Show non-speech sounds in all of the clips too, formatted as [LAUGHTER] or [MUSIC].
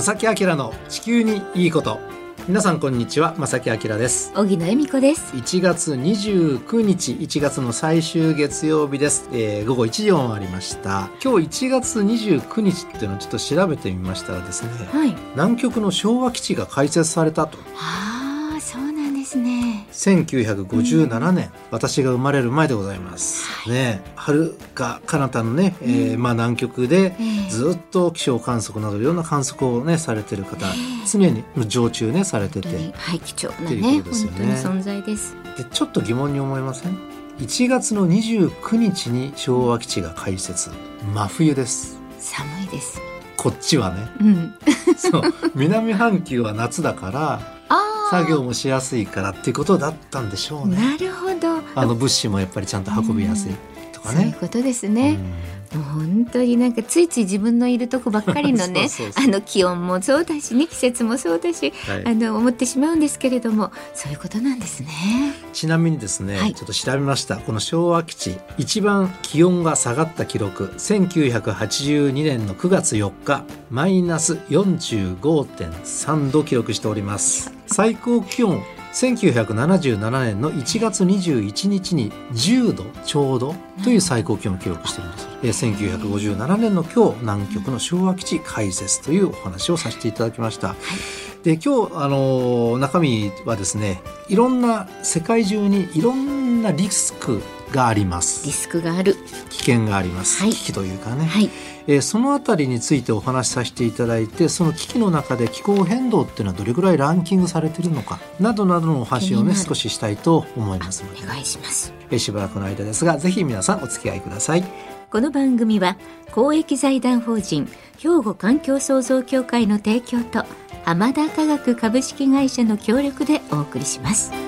正木明の地球にいいこと。皆さんこんにちは正木明です。小木野恵美子です。1月29日1月の最終月曜日です、えー、午後1時を回りました。今日1月29日っていうのをちょっと調べてみましたらですね、はい、南極の昭和基地が開設されたと。ああそうなんですね1957年、うん、私が生まれる前でございます、はい、ね遥か彼方のね、えー、まあ南極でずっと気象観測などいろんな観測をねされてる方、常に常駐ねされてて。はい貴重なねですよね。存在です。でちょっと疑問に思いません？1月の29日に昭和基地が開設。真冬です。寒いです。こっちはね、うん、そう。南半球は夏だから作業もしやすいからっていうことだったんでしょうね。なるほど。あの物資もやっぱりちゃんと運びやすいとかね。そういうことですね。もう本当になんかついつい自分のいるとこばっかりのね [LAUGHS] あの気温もそうだしね季節もそうだし、はい、あの思ってしまうんですけれどもそういうことなんですね。ちなみにですね、はい、ちょっと調べました。この昭和基地一番気温が下がった記録1982年の9月4日マイナス45.3度記録しております。最高気温1977年の1月21日に10度ちょうどという最高気温を記録しているんです、えー、1957年の今日南極の昭和基地開設というお話をさせていただきました、はい、で今日あの中身はですねいろんな世界中にいろんなリスクがあります。リスクがある。危険があります、はい、危機というかね、はい。えー、そのあたりについてお話しさせていただいてその危機の中で気候変動っていうのはどれぐらいランキングされているのかなどなどのお話をね少ししたいと思いますので。お願いします、えー、しばらくの間ですがぜひ皆さんお付き合いください。この番組は公益財団法人兵庫環境創造協会の提供と浜田科学株式会社の協力でお送りします。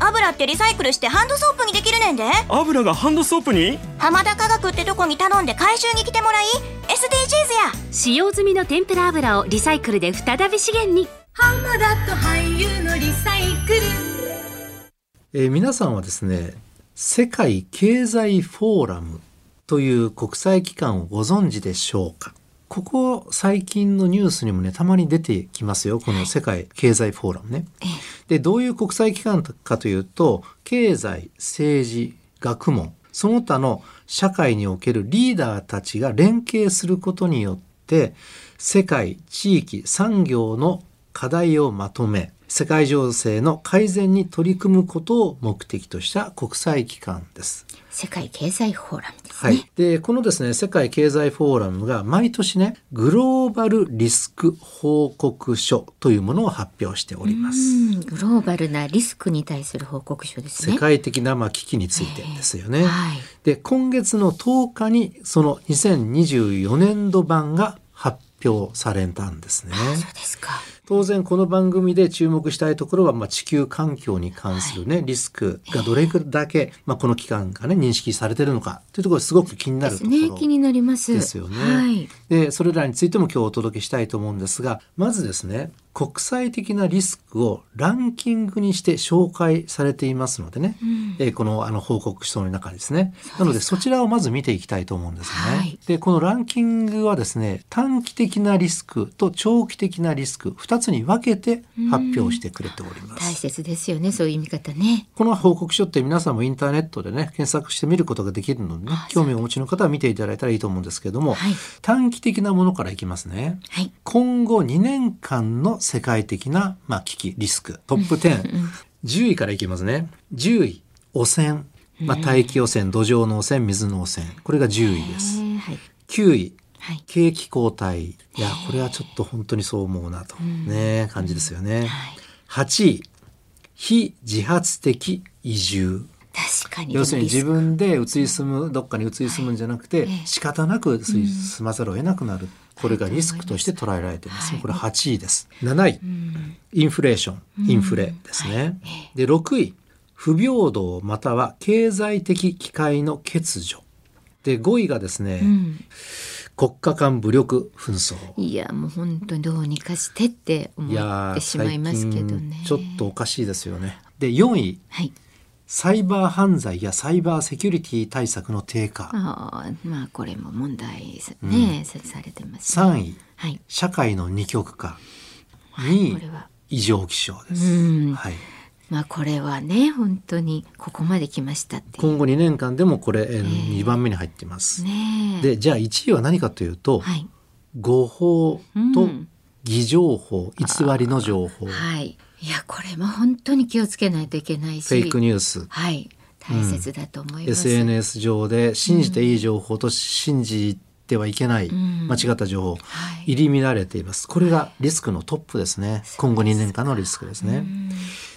油ってリサイクルしてハンドソープにできるねんで。油がハンドソープに？浜田科学ってとこに頼んで回収に来てもらい SDGs や。使用済みの天ぷら油をリサイクルで再び資源に。浜田と俳優のリサイクル、えー、皆さんはですね世界経済フォーラムという国際機関をご存知でしょうか？ここ最近のニュースにもねたまに出てきますよ。この世界経済フォーラムね。でどういう国際機関かというと経済政治学問。その他の社会におけるリーダーたちが連携することによって世界地域産業の課題をまとめ世界情勢の改善に取り組むことを目的とした国際機関です。世界経済フォーラムですね。はい。で、このですね、世界経済フォーラムが毎年ね、グローバルリスク報告書というものを発表しております。グローバルなリスクに対する報告書ですね。世界的なまあ危機についてですよね。えーはい、で、今月の10日にその2024年度版が発表されたんですね。そうですか。当然この番組で注目したいところは、まあ、地球環境に関するね、はい、リスクがどれだけ、まあ、この期間がね認識されているのかというところすごく気になるところです、ね、気になります。ですよね。はい、でそれらについても今日お届けしたいと思うんですがまずですね国際的なリスクをランキングにして紹介されていますのでね、うん、えー、このあの報告書の中ですね。なのでそちらをまず見ていきたいと思うんですね。はい、でこのランキングはですね短期的なリスクと長期的なリスク2つに分けて発表してくれております。大切ですよねそういう見方ね。この報告書って皆さんもインターネットでね検索して見ることができるのでね興味をお持ちの方は見ていただいたらいいと思うんですけれども、はい、短期的なものからいきますね。はい、今後2年間の世界的なまあ、危機、リスク、トップ10。10位からいきますね。10位、汚染。まあ、大気汚染、土壌の汚染、水の汚染。これが10位です。9位、景気後退。いや、これはちょっと本当にそう思うなと、ね、感じですよね。8位、非自発的移住。確かに要するに自分で移り住むどっかに移り住むんじゃなくて、仕方なく移り住まざるを得なくなる、これがリスクとして捉えられています、はい。これ8位です。7位、うん。インフレーション。インフレですね、で6位。不平等または経済的機会の欠如。で5位がですね、うん。国家間武力紛争。いやもう本当にどうにかしてって思いやーってしまいますけどねちょっとおかしいですよねで4位はいサイバー犯罪やサイバーセキュリティ対策の低下。ああまあこれも問題ですね、されてます、ね、3位はい。社会の二極化はい2位これは。異常気象です、うん。はい、まあこれはね本当にここまで来ました今後2年間でもこれ、えーえ2番目に入っています、ねえ。でじゃあ1位は何かというと、はい。誤報とうん。偽情報偽りの情報、フはいいやこれも本当に気をつけないといけないし。ェイクニュース。はい。大切だと思います、SNS 上で信じていい情報と信じてはいけない、ん。間違った情報、はい。入り乱れています。これがリスクのトップですね。今後2年間のリスクですね。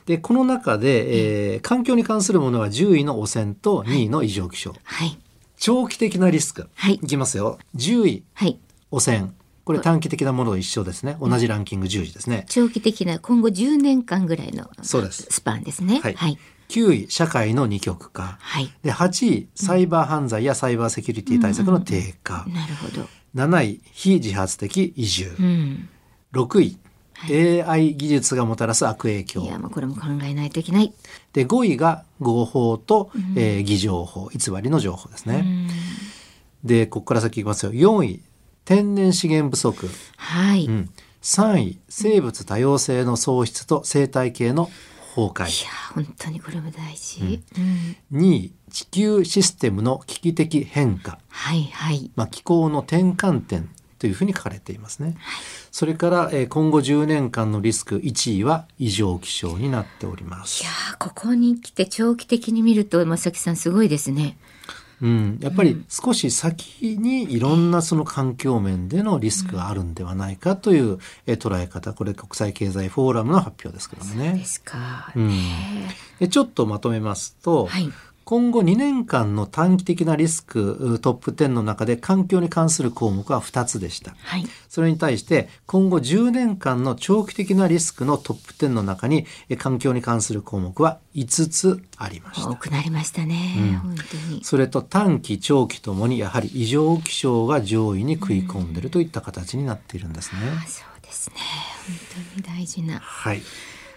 でこの中で、えー環境に関するものは10位の汚染と2位の異常気象、はい。長期的なリスク、はい。いきますよ。10位はい。汚染これ短期的なものと一緒ですね。同じランキング10位ですね、長期的な今後10年間ぐらいのそうです。スパンですね。はい。はい。9位社会の二極化。はい。で8位サイバー犯罪やサイバーセキュリティ対策の低下、なるほど。7位非自発的移住、うん。6位 AI 技術がもたらす悪影響。いやもうこれも考えないといけない。で5位が合法と、えー偽情報偽りの情報ですね、うん。でここから先いきますよ。4位天然資源不足、はい、いやうん、3位生物多様性の喪失と生態系の崩壊。本当にこれも大事、うん。2位地球システムの危機的変化、はいはい。まあ、気候の転換点というふうに書かれていますね、それから、えー今後10年間のリスク1位は異常気象になっております。いやーここに来て長期的に見ると正木さんすごいですねうん、やっぱり少し先にいろんなその環境面でのリスクがあるんではないかというえー捉え方。これ国際経済フォーラムの発表ですけどもでね。すか、うん、でちょっとまとめますと、はい今後2年間の短期的なリスクトップ10の中で環境に関する項目は2つでした。はいそれに対して今後10年間の長期的なリスクのトップ10の中にえ環境に関する項目は5つありました多。くなりましたね、うん本当にそれと短期長期ともにやはり異常気象が上位に食い込んでいるといった形になっているんですね。あそうですね本当に大事なはい。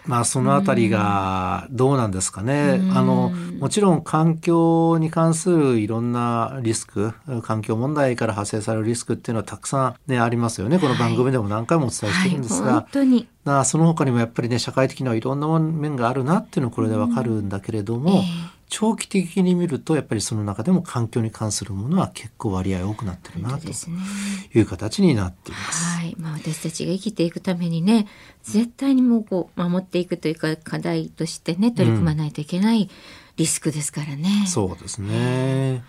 まあそのあたりがどうなんですかね。あのもちろん環境に関するいろんなリスク、環境問題から派生されるリスクっていうのはたくさんねありますよね。この番組でも何回もお伝えしてるんですが、はい、本当に。まあその他にもやっぱりね社会的にはいろんな面があるなっていうのはこれでわかるんだけれども、長期的に見るとやっぱりその中でも環境に関するものは結構割合多くなってるなという形になっています。はい、まあ私たちが生きていくためにね絶対にもうこう守っていくというか課題としてね取り組まないといけないリスクですからね。そうですね。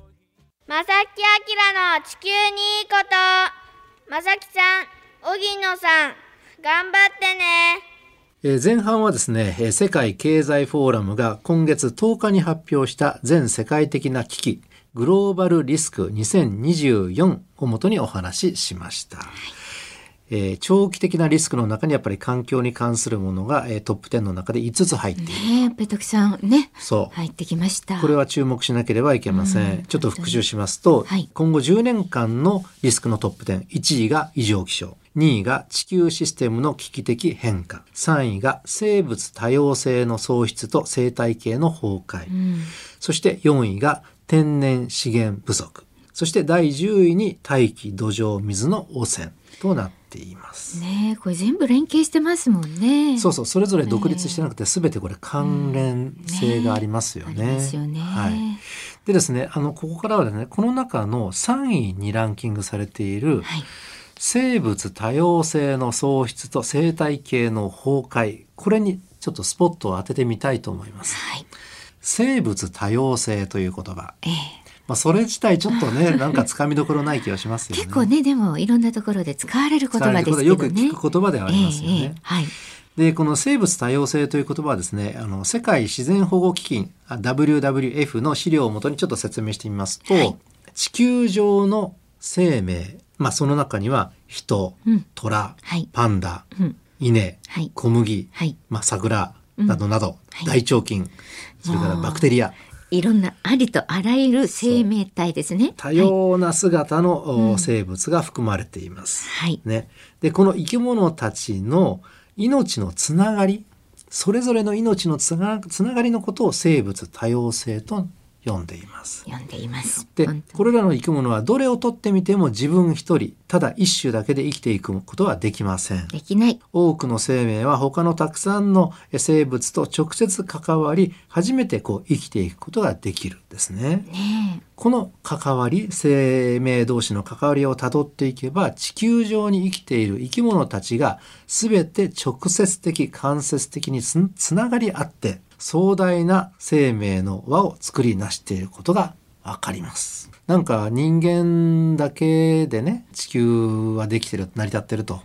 まさきあきらの地球にいいことまさきさん荻野さん頑張ってねえー前半はですね、えー世界経済フォーラムが今月10日に発表した全世界的な危機、グローバルリスク2024をもとにお話ししました。えー長期的なリスクの中にやっぱり環境に関するものが、えートップ10の中で5つ入っている。ねえやっぱりたくさんねそう。入ってきました。これは注目しなければいけません。うんちょっと復習しますと、はい今後10年間のリスクのトップ10、1位が異常気象、2位が地球システムの危機的変化、3位が生物多様性の喪失と生態系の崩壊、うんそして4位が天然資源不足、そして第10位に大気土壌水の汚染となっています。ねえこれ全部連携してますもんね。そうそう、それぞれ独立してなくて、すべてこれ関連性がありますよね。ありますよね。はい。でですね、あの、ここからはですね、この中の3位にランキングされている、はい生物多様性の喪失と生態系の崩壊、これにちょっとスポットを当ててみたいと思います。はい生物多様性という言葉。ええまあ、それ自体ちょっとね、[LAUGHS] なんかつかみどころない気がしますよね。結構ねでもいろんなところで使われる言葉ですけどね。よく聞く言葉ではありますよねえはい。でこの生物多様性という言葉はですねあの世界自然保護基金 WWF の資料をもとにちょっと説明してみますと、はい地球上の生命、まあ、その中には人、うん。虎、はい。パンダ、うん。稲、はい。小麦、はい。まあ、桜などなど、はい。大腸菌それからバクテリア。いろんなありとあらゆる生命体ですね。多様な姿の、生物が含まれています。はい。ね、でこの生き物たちの命のつながりそれぞれの命のつなつながりのことを生物多様性と呼んでいます。読んでいます。でこれらの生き物はどれをとってみても自分一人ただ一種だけで生きていくことはできません。できない。多くの生命は他のたくさんの生物と直接関わり初めてこう生きていくことができるんですね。ねこの関わり生命同士の関わりをたどっていけば地球上に生きている生き物たちが全て直接的間接的につつながり合って壮大な生命の輪を作り出していることがわかります。なんか人間だけでね地球はできてる成り立ってると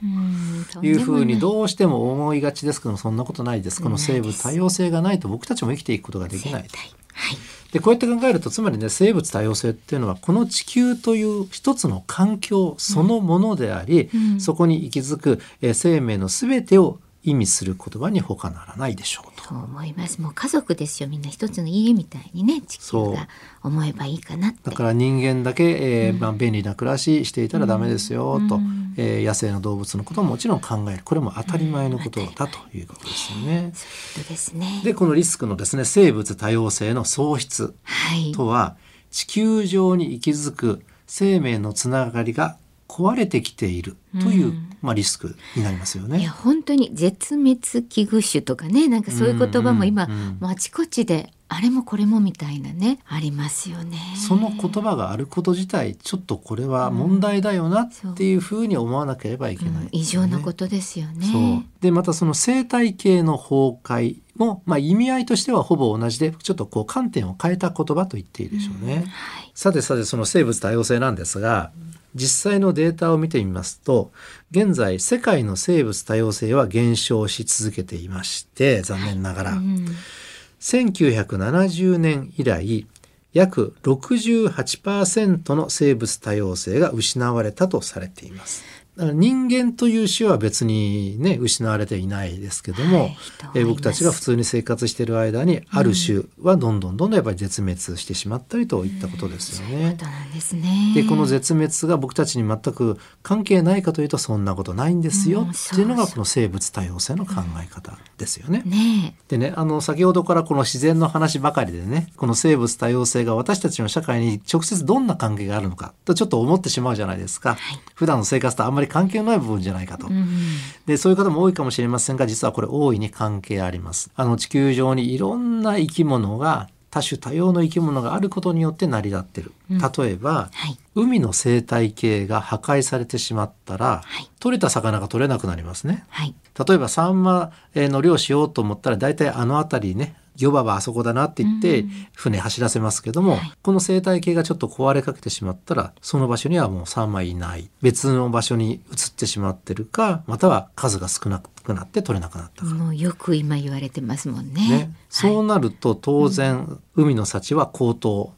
いうふうにどうしても思いがちですけどそんなことないです。この生物多様性がないと僕たちも生きていくことができない。絶対はい。でこうやって考えるとつまりね生物多様性っていうのはこの地球という一つの環境そのものであり、うんそこに息づく、えー生命の全てを意味する言葉に他ならないでしょうと。と思います。もう家族ですよ。みんな一つの家みたいにね、地球が思えばいいかなって。だから人間だけ、えーまあ、便利な暮らししていたらダメですよと、うんえー野生の動物のことももちろん考えるこれも当たり前のことだということですよね。そういうことですね。でこのリスクのですね生物多様性の喪失はい。とは地球上に息づく生命のつながりが壊れてきているという、うんまあ、リスクになりますよいやね。本当に絶滅危惧種とかねなんかそういう言葉も今、うんうんうんもうあちこちであれもこれもみたいなねありますよね。その言葉があること自体ちょっとこれは問題だよなっていうふうに思わなければいけない、うん異常なことですよね。でまたその生態系の崩壊も、まあ、意味合いとしてはほぼ同じでちょっとこう観点を変えた言葉と言っていいでしょうね。はい。さてさてその生物多様性なんですが実際のデータを見てみますと現在世界の生物多様性は減少し続けていまして残念ながら、うん1970年以来約68%の生物多様性が失われたとされています。だから人間という種は別にね失われていないですけども、はいえー僕たちが普通に生活している間にある種はどんどんどんどんやっぱり絶滅してしまったりといったことですよね。でこの絶滅が僕たちに全く関係ないかというとそんなことないんですようんっていうのがこの生物多様性の考え方ですよね。ねでねあの先ほどからこの自然の話ばかりでねこの生物多様性が私たちの社会に直接どんな関係があるのかとちょっと思ってしまうじゃないですか、はい。普段の生活とあんまり関係のない部分じゃないかと。え。うんでそういう方も多いかもしれませんが実はこれ大いに関係あります。あの地球上にいろんな生き物が多種多様の生き物があることによって成り立ってる。うん例えば、はい。海の生態系が破壊されてしまったら、はい取れた魚が取れなくなりますね。はい。例えばサンマの漁しようと思ったら大体あの辺りね漁場はあそこだなって言ってうん船走らせますけども、はいこの生態系がちょっと壊れかけてしまったらその場所にはもうサンマいない別の場所に移ってしまってるかまたは数が少なくなって取れなくなったか。もうよく今言われてますもんね。ね、そうはいなると当然、海の幸は高騰。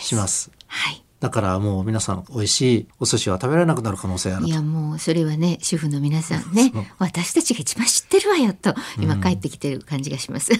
します。はい。だからもう皆さん美味しいお寿司は食べられなくなる可能性あるといやもうそれはね主婦の皆さんね [LAUGHS] 私たちが一番知ってるわよと今帰ってきてる感じがします。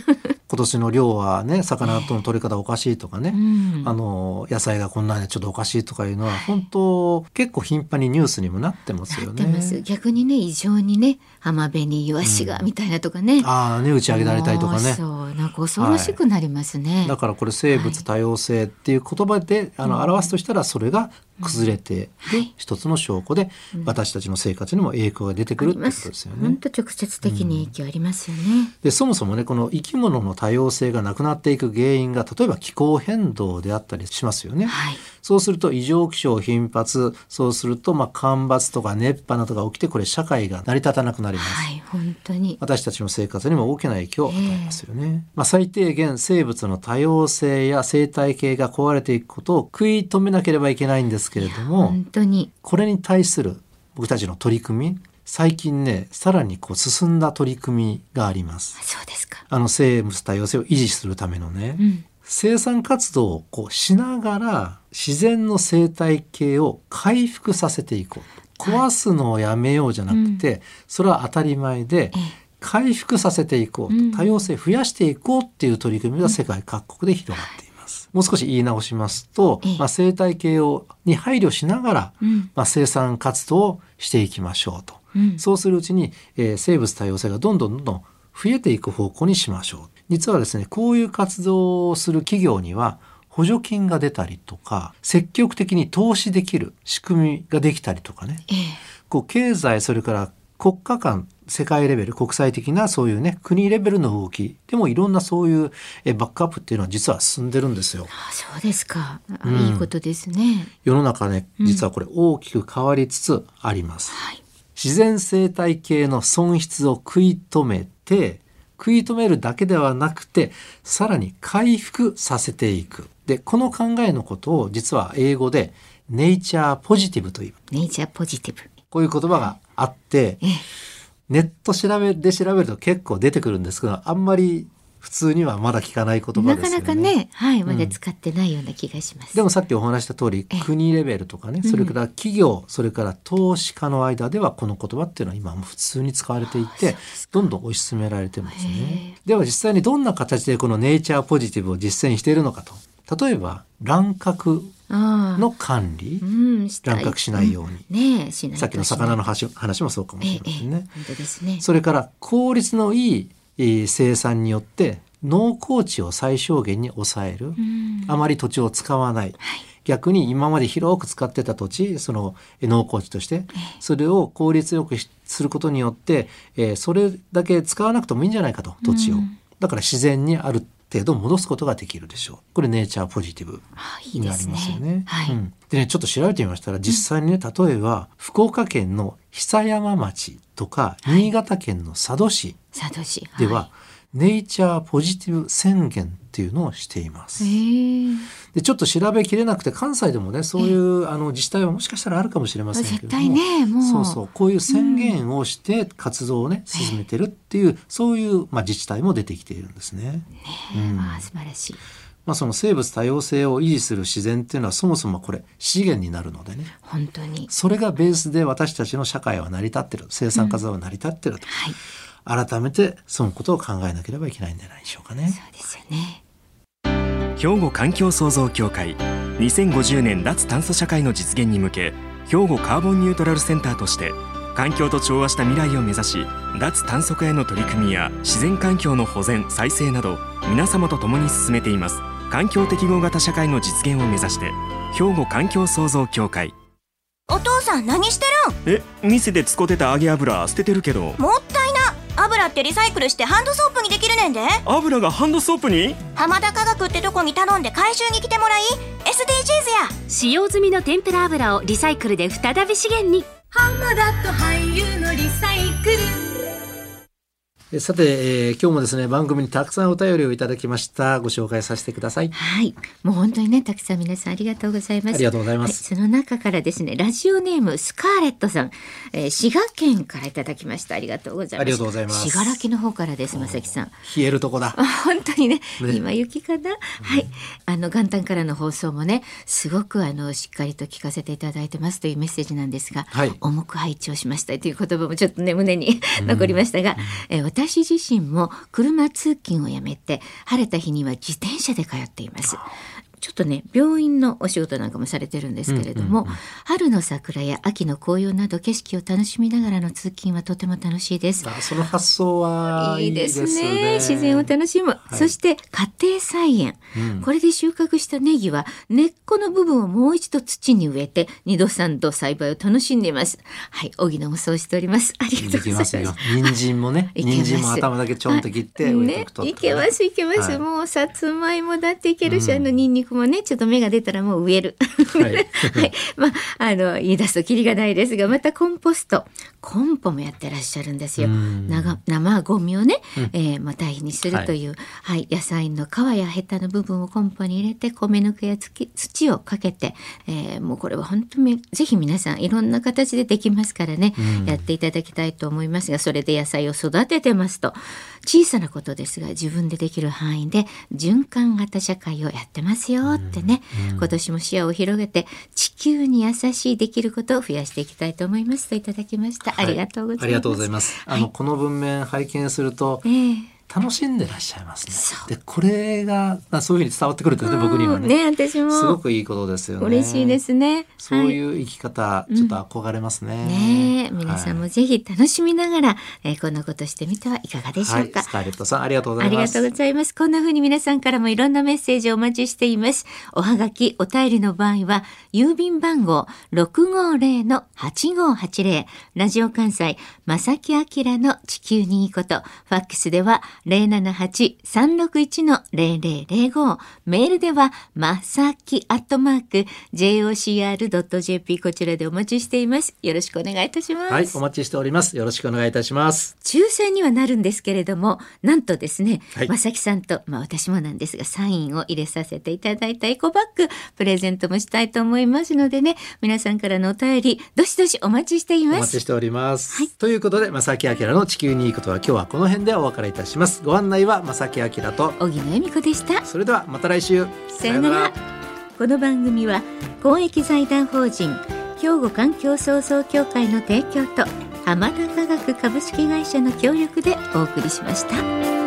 今年の量はね魚との取り方おかしいとかね、うん。あの野菜がこんなにちょっとおかしいとかいうのは本当結構頻繁にニュースにもなってますよね。逆にね異常にね浜辺にイワシがみたいなとかね、ああね打ち上げられたりとかね。そうなんか恐ろしくなりますね。だからこれ生物多様性っていう言葉で、あの表すとしたらそれが崩れてい。る一つの証拠で、私たちの生活にも影響が出てくるってことですよね。本当直接的に影響ありますよね。でそもそもねこの生き物の多様性がなくなっていく原因が例えば気候変動であったりしますよね。はい。そうすると異常気象頻発そうするとまあ干ばつとか熱波などが起きてこれ社会が成り立たなくなります。はい本当に。私たちの生活にも大きな影響を与えますよね。まあ、最低限生物の多様性や生態系が壊れていくことを食い止めなければいけないんですけれども本当に。これに対する僕たちの取り組み最近ねさらにこう進んだ取り組みがありますそうですか。あの生物多様性を維持するためのね、うん。生産活動をこうしながら自然の生態系を回復させていこう壊すのをやめようじゃなくて、それは当たり前でええ回復させていこうと、うん多様性増やしていこうっていう取り組みが世界各国で広がっています。もう少し言い直しますと、ええまあ、生態系をに配慮しながら、うん。まあ、生産活動をしていきましょうと。うん。そうするうちに、えー生物多様性がどんどんどんどん増えていく方向にしましょう。実はですね、こういう活動をする企業には補助金が出たりとか、積極的に投資できる仕組みができたりとかね。ええ。こう経済それから国家間世界レベル国際的なそういうね国レベルの動きでもいろんなそういうえバックアップっていうのは実は進んでるんですよ。あ、そうですか。あうんいいことですね。世の中ねうん実はこれ大きく変わりつつあります。はい。自然生態系の損失を食い止めて食い止めるだけではなくてさらに回復させていく。でこの考えのことを実は英語でネイチャーポジティブというネイチャーポジティブ。こういう言葉があって、ええ。ネット調べで調べると結構出てくるんですけどあんまり普通にはまだ聞かない言葉なですよね。かなかね、はい、まだうん使ってないような気がします。でもさっきお話した通りええ国レベルとかねうんそれから企業それから投資家の間ではこの言葉っていうのは今もう普通に使われていてどんどん推し進められてますね。では実際にどんな形でこのネイチャーポジティブを実践しているのかと例えば乱獲。の管理うん、乱獲しないように、ねえ、しなさっきの魚の話話もそうかもしええええれませんね。本当ですね。それから効率のいいえー生産によって農耕地を最小限に抑える、うん。あまり土地を使わない、逆に今まで広く使ってた土地そのえー農耕地としてそれを効率よくしすることによって、えーそれだけ使わなくてもいいんじゃないかと土地を、うん。だから自然にある程度戻すことができるでしょう。これネイチャーポジティブになりますよね。。ね。はい。うん。でねちょっと調べてみましたら実際にね例えば福岡県の久山町とか新潟県の佐渡市佐渡市。では、ネイチャーポジティブ宣言っていうのをしています。でちょっと調べきれなくて関西でもねそういうあの自治体はもしかしたらあるかもしれませんけれども絶対ね、もう。そうそうこういう宣言をして活動をね、進めてるっていうそういう、まあ、自治体も出てきているんですね。うん素晴らしい。まあ、その生物多様性を維持する自然っていうのはそもそもこれ資源になるのでね本当に。それがベースで私たちの社会は成り立ってる生産活動は成り立ってると、はい。改めてそのことを考えなければいけないんじゃないでしょうかね。そうですよね。兵庫環境創造協会2050年脱炭素社会の実現に向け兵庫カーボンニュートラルセンターとして環境と調和した未来を目指し脱炭素化への取り組みや自然環境の保全再生など皆様と共に進めています環境適合型社会の実現を目指して兵庫環境創造協会。お父さん何してえ店で使ってた揚げ油捨ててるけど。るんもったいな。油ってリサイクルしてハンドソープにできるねんで。油がハンドソープに？浜田科学ってとこに頼んで回収に来てもらい SDGs や。使用済みの天ぷら油をリサイクルで再び資源に。浜田と俳優のリサイクル。えさて、えー今日もですね番組にたくさんお便りをいただきましたご紹介させてください。はい。もう本当にね、たくさん皆さんありがとうございます。ありがとうございますはいその中からですね、ラジオネームスカーレットさん、えー滋賀県からいただきました。ありがとうございます。ありがとうございます滋賀県の方からです、まさきさん。冷えるとこだ。あ [LAUGHS] 本当にねね今雪かな、はいあの元旦からの放送もねすごくあのしっかりと聞かせていただいてますというメッセージなんですが、はい重く配置をしましたという言葉もちょっとね胸に [LAUGHS] 残りましたが、えー私自身も車通勤をやめて晴れた日には自転車で通っています。ちょっとね病院のお仕事なんかもされてるんですけれども、春の桜や秋の紅葉など景色を楽しみながらの通勤はとても楽しいです。あその発想はいいですね。ね。自然を楽しむ、い。そして家庭菜園、うん。これで収穫したネギは根っこの部分をもう一度土に植えて二度三度栽培を楽しんでいます。はい荻野もそうしております。ありがとでうございます。人参もね、人参も頭だけちょんと切って植えとくと、ね、いけますいけます、はい。もうさつまいもだっていけるし、うん。あのニンニクくもねちょっと芽が出たらもう植える。はい。[LAUGHS] はい、まああの言い出すときりがないですがまたコンポスト。コンポもやってらっしゃるんですよ。生ゴミをね、えーまあ堆肥にするという、はい。野菜の皮やヘタの部分をコンポに入れて米ぬくや土土をかけて、えーもうこれは本当にぜひ皆さんいろんな形でできますからね、やっていただきたいと思いますがそれで野菜を育ててますと小さなことですが自分でできる範囲で循環型社会をやってますよってね、今年も視野を広げて地球に優しいできることを増やしていきたいと思いますといただきました、ありがとうございます。ありがとうございます。あの、この文面拝見すると、ええ楽しんでらっしゃいますそね。で、これが、まあそういうふうに伝わってくるとね、僕にはね。ね私もすごくいいことですよね。嬉しいですねそうはいいう生き方、ちょっと憧れますね。ねえ皆さんはいもぜひ楽しみながら、えーこんなことしてみてはいかがでしょはい、うか、スカーレットさん、ありがとうござありがいます。とうございます。こんな風に皆さんからもいろんなメッセージをお待ちしています。おはがき、お便りの場合は、郵便番号650-8580、ラジオ関西、正木明の地球にいいこと、ファックスでは078-361-0005、メールでは、まさきアットマーク、jocr.jp こちらでお待ちしています。よろしくお願いいたします。はい、お待ちしております。よろしくお願いいたします。抽選にはなるんですけれどもなんとですね、はいまさきさんと、まあ、私もなんですがサインを入れさせていただいたエコバッグプレゼントもしたいと思いますのでね皆さんからのお便りどしどしお待ちしていおます待ちしております。ということで、正木明の地球にいいことは今日はこの辺でお別れいたします。ご案内は正木明と、荻野恵美子でした。それではまた来週。さよなら。この番組は公益財団法人兵庫環境創造協会の提供と浜田科学株式会社の協力でお送りしました。